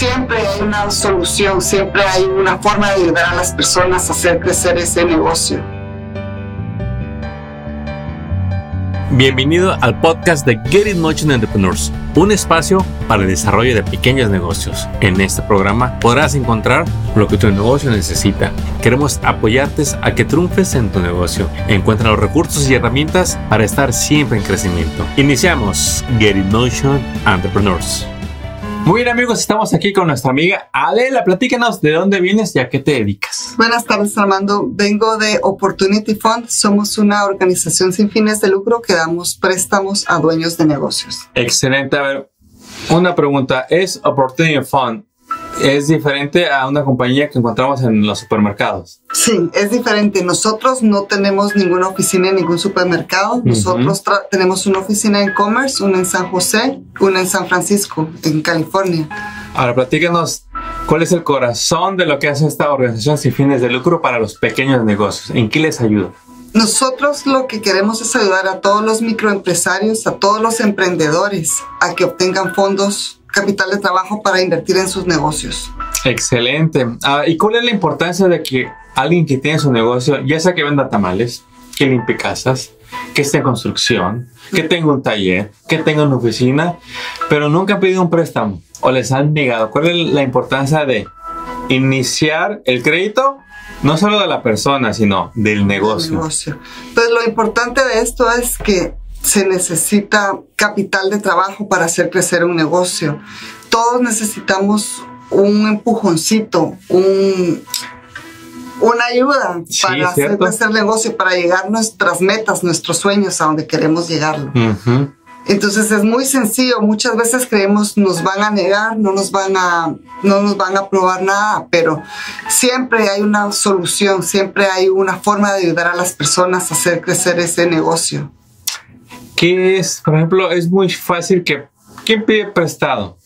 siempre hay una solución, siempre hay una forma de ayudar a las personas a hacer crecer ese negocio. Bienvenido al podcast de Get It Motion Entrepreneurs, un espacio para el desarrollo de pequeños negocios. En este programa podrás encontrar lo que tu negocio necesita. Queremos apoyarte a que triunfes en tu negocio. Encuentra los recursos y herramientas para estar siempre en crecimiento. Iniciamos Get It Motion Entrepreneurs. Muy bien amigos, estamos aquí con nuestra amiga Adela. Platícanos de dónde vienes y a qué te dedicas. Buenas tardes Armando, vengo de Opportunity Fund. Somos una organización sin fines de lucro que damos préstamos a dueños de negocios. Excelente. A ver, una pregunta. ¿Es Opportunity Fund es diferente a una compañía que encontramos en los supermercados. Sí, es diferente. Nosotros no tenemos ninguna oficina en ningún supermercado. Nosotros tenemos una oficina en Commerce, una en San José, una en San Francisco, en California. Ahora, platícanos, ¿cuál es el corazón de lo que hace esta organización sin fines de lucro para los pequeños negocios? ¿En qué les ayuda? Nosotros lo que queremos es ayudar a todos los microempresarios, a todos los emprendedores a que obtengan fondos capital de trabajo para invertir en sus negocios. Excelente. Ah, ¿Y cuál es la importancia de que alguien que tiene su negocio, ya sea que venda tamales, que limpie casas, que esté en construcción, que tenga un taller, que tenga una oficina, pero nunca ha pedido un préstamo o les han negado? ¿Cuál es la importancia de iniciar el crédito no solo de la persona, sino del negocio. negocio. Pues lo importante de esto es que se necesita capital de trabajo para hacer crecer un negocio. Todos necesitamos un empujoncito, un, una ayuda para hacer crecer negocio, para llegar nuestras metas, nuestros sueños, a donde queremos llegar. Entonces es muy sencillo. Muchas veces creemos nos van a negar, no nos van a, no nos van a aprobar nada, pero siempre hay una solución, siempre hay una forma de ayudar a las personas a hacer crecer ese negocio que es, por ejemplo, es muy fácil que, ¿quién pide prestado?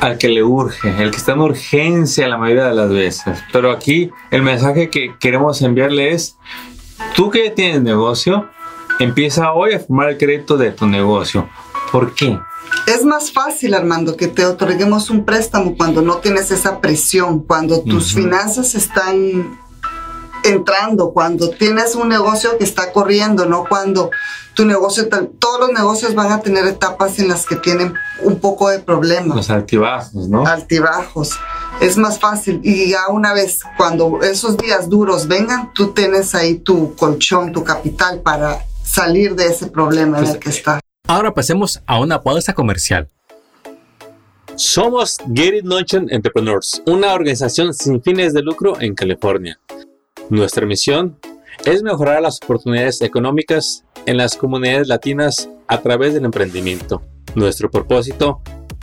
Al que le urge, el que está en urgencia la mayoría de las veces. Pero aquí el mensaje que queremos enviarle es, tú que tienes negocio, empieza hoy a formar el crédito de tu negocio. ¿Por qué? Es más fácil, Armando, que te otorguemos un préstamo cuando no tienes esa presión, cuando tus finanzas están entrando, cuando tienes un negocio que está corriendo, no cuando tu negocio, todos los negocios van a tener etapas en las que tienen un poco de problemas. Los altibajos, ¿no? Altibajos. Es más fácil y ya una vez cuando esos días duros vengan, tú tienes ahí tu colchón, tu capital para salir de ese problema en el que estás. Ahora pasemos a una pausa comercial. Somos Get It Notion Entrepreneurs, una organización sin fines de lucro en California. Nuestra misión es mejorar las oportunidades económicas en las comunidades latinas a través del emprendimiento. Nuestro propósito,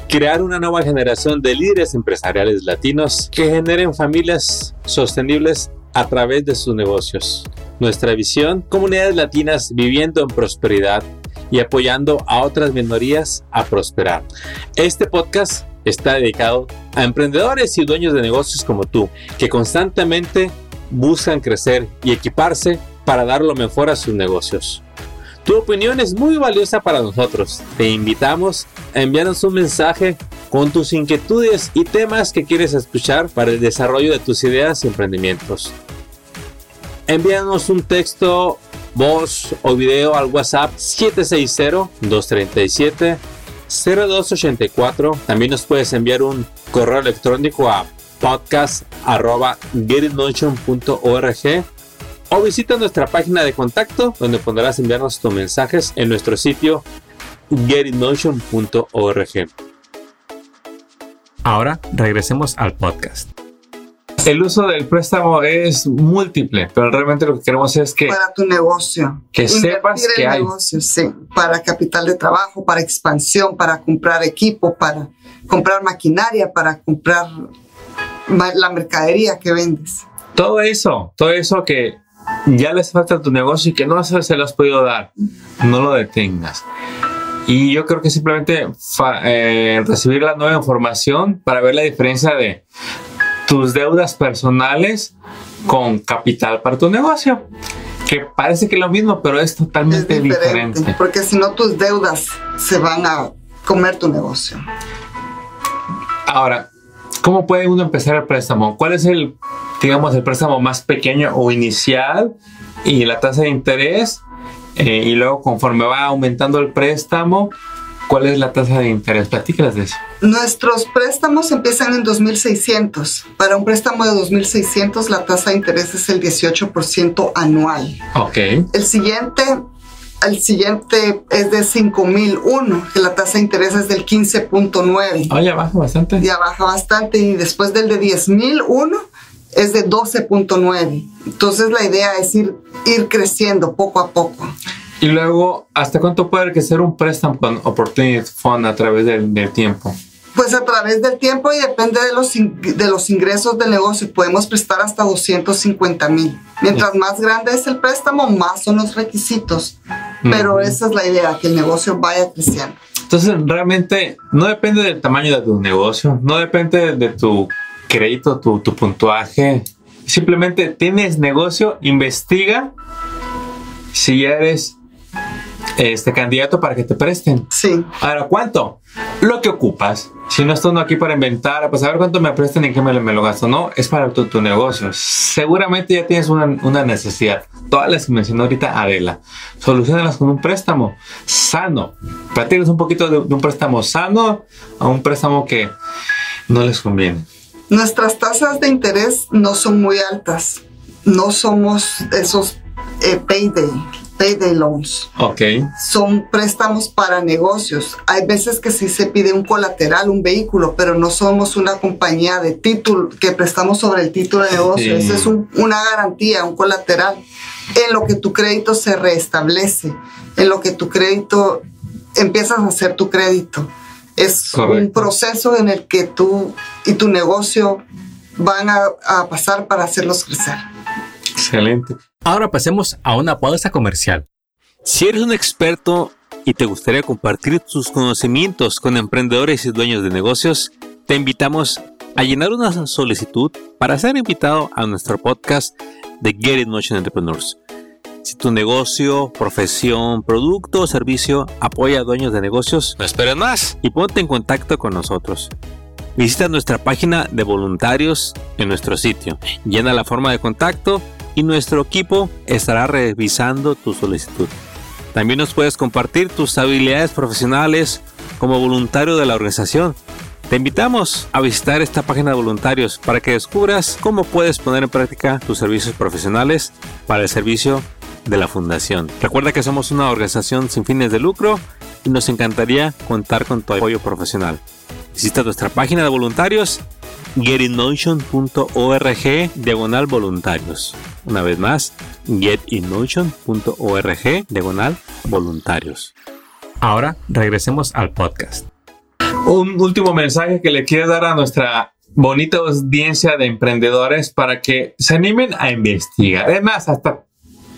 crear una nueva generación de líderes empresariales latinos que generen familias sostenibles a través de sus negocios. Nuestra visión, comunidades latinas viviendo en prosperidad y apoyando a otras minorías a prosperar. Este podcast está dedicado a emprendedores y dueños de negocios como tú, que constantemente buscan crecer y equiparse para dar lo mejor a sus negocios. Tu opinión es muy valiosa para nosotros. Te invitamos a enviarnos un mensaje con tus inquietudes y temas que quieres escuchar para el desarrollo de tus ideas y emprendimientos. Envíanos un texto, voz o video al WhatsApp 760-237-0284. También nos puedes enviar un correo electrónico a podcast.getitmotion.org o visita nuestra página de contacto donde podrás enviarnos tus mensajes en nuestro sitio getitmotion.org. Ahora regresemos al podcast. El uso del préstamo es múltiple, pero realmente lo que queremos es que... Para tu negocio. Que sepas que hay... Negocio, sí, para capital de trabajo, para expansión, para comprar equipo, para comprar maquinaria, para comprar la mercadería que vendes. Todo eso, todo eso que ya les falta a tu negocio y que no se lo has podido dar, no lo detengas. Y yo creo que simplemente eh, recibir la nueva información para ver la diferencia de tus deudas personales con capital para tu negocio. Que parece que es lo mismo, pero es totalmente diferente. Porque si no, tus deudas se van a comer tu negocio. Ahora, ¿Cómo puede uno empezar el préstamo? ¿Cuál es el, digamos, el préstamo más pequeño o inicial y la tasa de interés? Eh, y luego conforme va aumentando el préstamo, ¿cuál es la tasa de interés? Platícalas de eso. Nuestros préstamos empiezan en 2.600. Para un préstamo de 2.600 la tasa de interés es el 18% anual. Ok. El siguiente el siguiente es de 5001, que la tasa de interés es del 15.9. Ah, ya baja bastante. Ya baja bastante. Y después del de 10001 es de 12.9. Entonces la idea es ir, ir creciendo poco a poco. Y luego, ¿hasta cuánto puede crecer un préstamo con Opportunity Fund a través del, del tiempo? Pues a través del tiempo y depende de los, de los ingresos del negocio. Podemos prestar hasta 250 mil. Mientras más grande es el préstamo, más son los requisitos. Pero esa es la idea, que el negocio vaya creciendo. Entonces, realmente no depende del tamaño de tu negocio, no depende de tu crédito, tu, tu puntuaje. Simplemente tienes negocio, investiga si ya eres este candidato para que te presten. Sí. Ahora, ¿cuánto? Lo que ocupas. Si no estoy aquí para inventar, pues a ver cuánto me prestan y en qué me, me, lo gasto. No, es para tu, tu negocio. Seguramente ya tienes una, una, necesidad. Todas las que mencionó ahorita Adela. Solucionalas con un préstamo sano. Platícanos un poquito de, de un préstamo sano a un préstamo que no les conviene. Nuestras tasas de interés no son muy altas. No somos esos eh, payday payday loans. Ok. Son préstamos para negocios. Hay veces que sí se pide un colateral, un vehículo, pero no somos una compañía de título que prestamos sobre el título de negocio. Sí. Esa es un, una garantía, un colateral en lo que tu crédito se restablece, en lo que tu crédito empiezas a hacer tu crédito. Es Correcto. un proceso en el que tú y tu negocio van a, a pasar para hacerlos crecer. Excelente. Ahora pasemos a una pausa comercial. Si eres un experto y te gustaría compartir tus conocimientos con emprendedores y dueños de negocios, te invitamos a llenar una solicitud para ser invitado a nuestro podcast de Get It Motion Entrepreneurs. Si tu negocio, profesión, producto o servicio apoya a dueños de negocios, no esperes más y ponte en contacto con nosotros. Visita nuestra página de voluntarios en nuestro sitio. Llena la forma de contacto y nuestro equipo estará revisando tu solicitud. También nos puedes compartir tus habilidades profesionales como voluntario de la organización. Te invitamos a visitar esta página de voluntarios para que descubras cómo puedes poner en práctica tus servicios profesionales para el servicio de la fundación. Recuerda que somos una organización sin fines de lucro y nos encantaría contar con tu apoyo profesional. Visita nuestra página de voluntarios getinmotion.org diagonal voluntarios. Una vez más, getinmotion.org diagonal voluntarios. Ahora regresemos al podcast. Un último mensaje que le quiero dar a nuestra bonita audiencia de emprendedores para que se animen a investigar. Además, hasta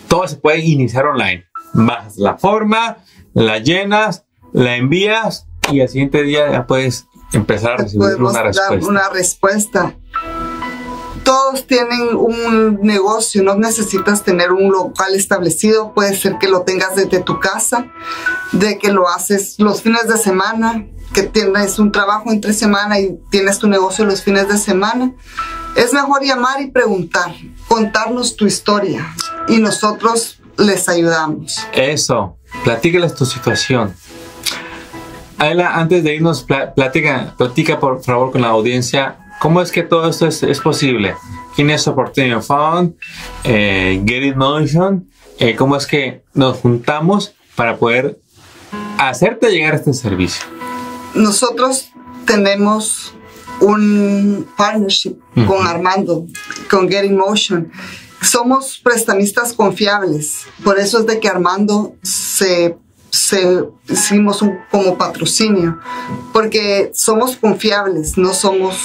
todo se puede iniciar online. Bajas la forma, la llenas, la envías y al siguiente día ya puedes empezar a recibir una respuesta. una respuesta. Todos tienen un negocio, no necesitas tener un local establecido, puede ser que lo tengas desde tu casa, de que lo haces los fines de semana, que tienes un trabajo entre semana y tienes tu negocio los fines de semana. Es mejor llamar y preguntar, contarnos tu historia y nosotros les ayudamos. Eso, platícales tu situación. Aela, antes de irnos, platica, platica por favor con la audiencia, ¿cómo es que todo esto es, es posible? ¿Quién es Opportunity Fund? Eh, Get It Motion. Eh, ¿Cómo es que nos juntamos para poder hacerte llegar a este servicio? Nosotros tenemos un partnership uh -huh. con Armando, con Get It Motion. Somos prestamistas confiables, por eso es de que Armando se se, hicimos un, como patrocinio, porque somos confiables, no somos,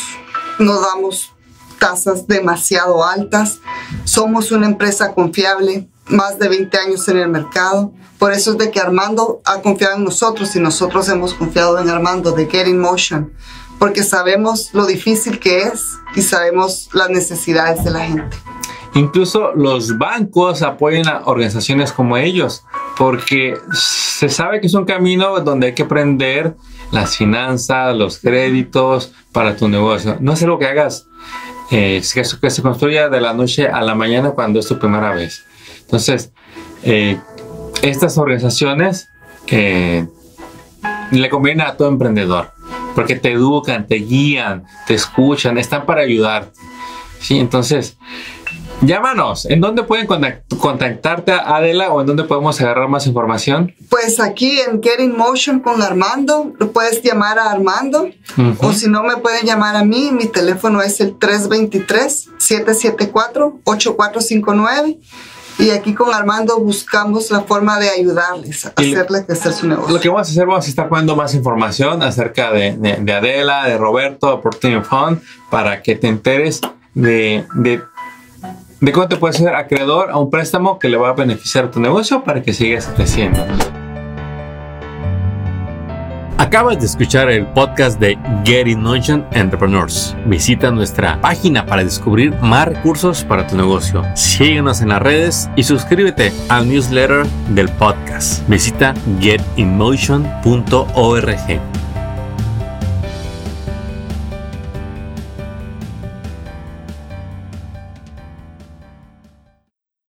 no damos tasas demasiado altas, somos una empresa confiable, más de 20 años en el mercado, por eso es de que Armando ha confiado en nosotros y nosotros hemos confiado en Armando de Get in Motion, porque sabemos lo difícil que es y sabemos las necesidades de la gente. Incluso los bancos apoyan a organizaciones como ellos, porque se sabe que es un camino donde hay que aprender las finanzas, los créditos para tu negocio. No es algo que hagas, eh, que, se construya de la noche a la mañana cuando es tu primera vez. Entonces, eh, estas organizaciones eh, le convienen a todo emprendedor porque te educan, te guían, te escuchan, están para ayudarte. Sí, entonces, Llámanos. ¿En dónde pueden contactarte, Adela, o en dónde podemos agarrar más información? Pues aquí en Getting Motion con Armando. Puedes llamar a Armando. O si no, me pueden llamar a mí. Mi teléfono es el 323-774-8459. Y aquí con Armando buscamos la forma de ayudarles a hacerle crecer su negocio. Lo que vamos a hacer, vamos a estar poniendo más información acerca de, de, Adela, de Roberto, Opportunity Fund, para que te enteres de, de de cómo te puedes ser acreedor a un préstamo que le va a beneficiar tu negocio para que sigas creciendo. Acabas de escuchar el podcast de Getting Notion Entrepreneurs. Visita nuestra página para descubrir más recursos para tu negocio. Síguenos en las redes y suscríbete al newsletter del podcast. Visita getinmotion.org.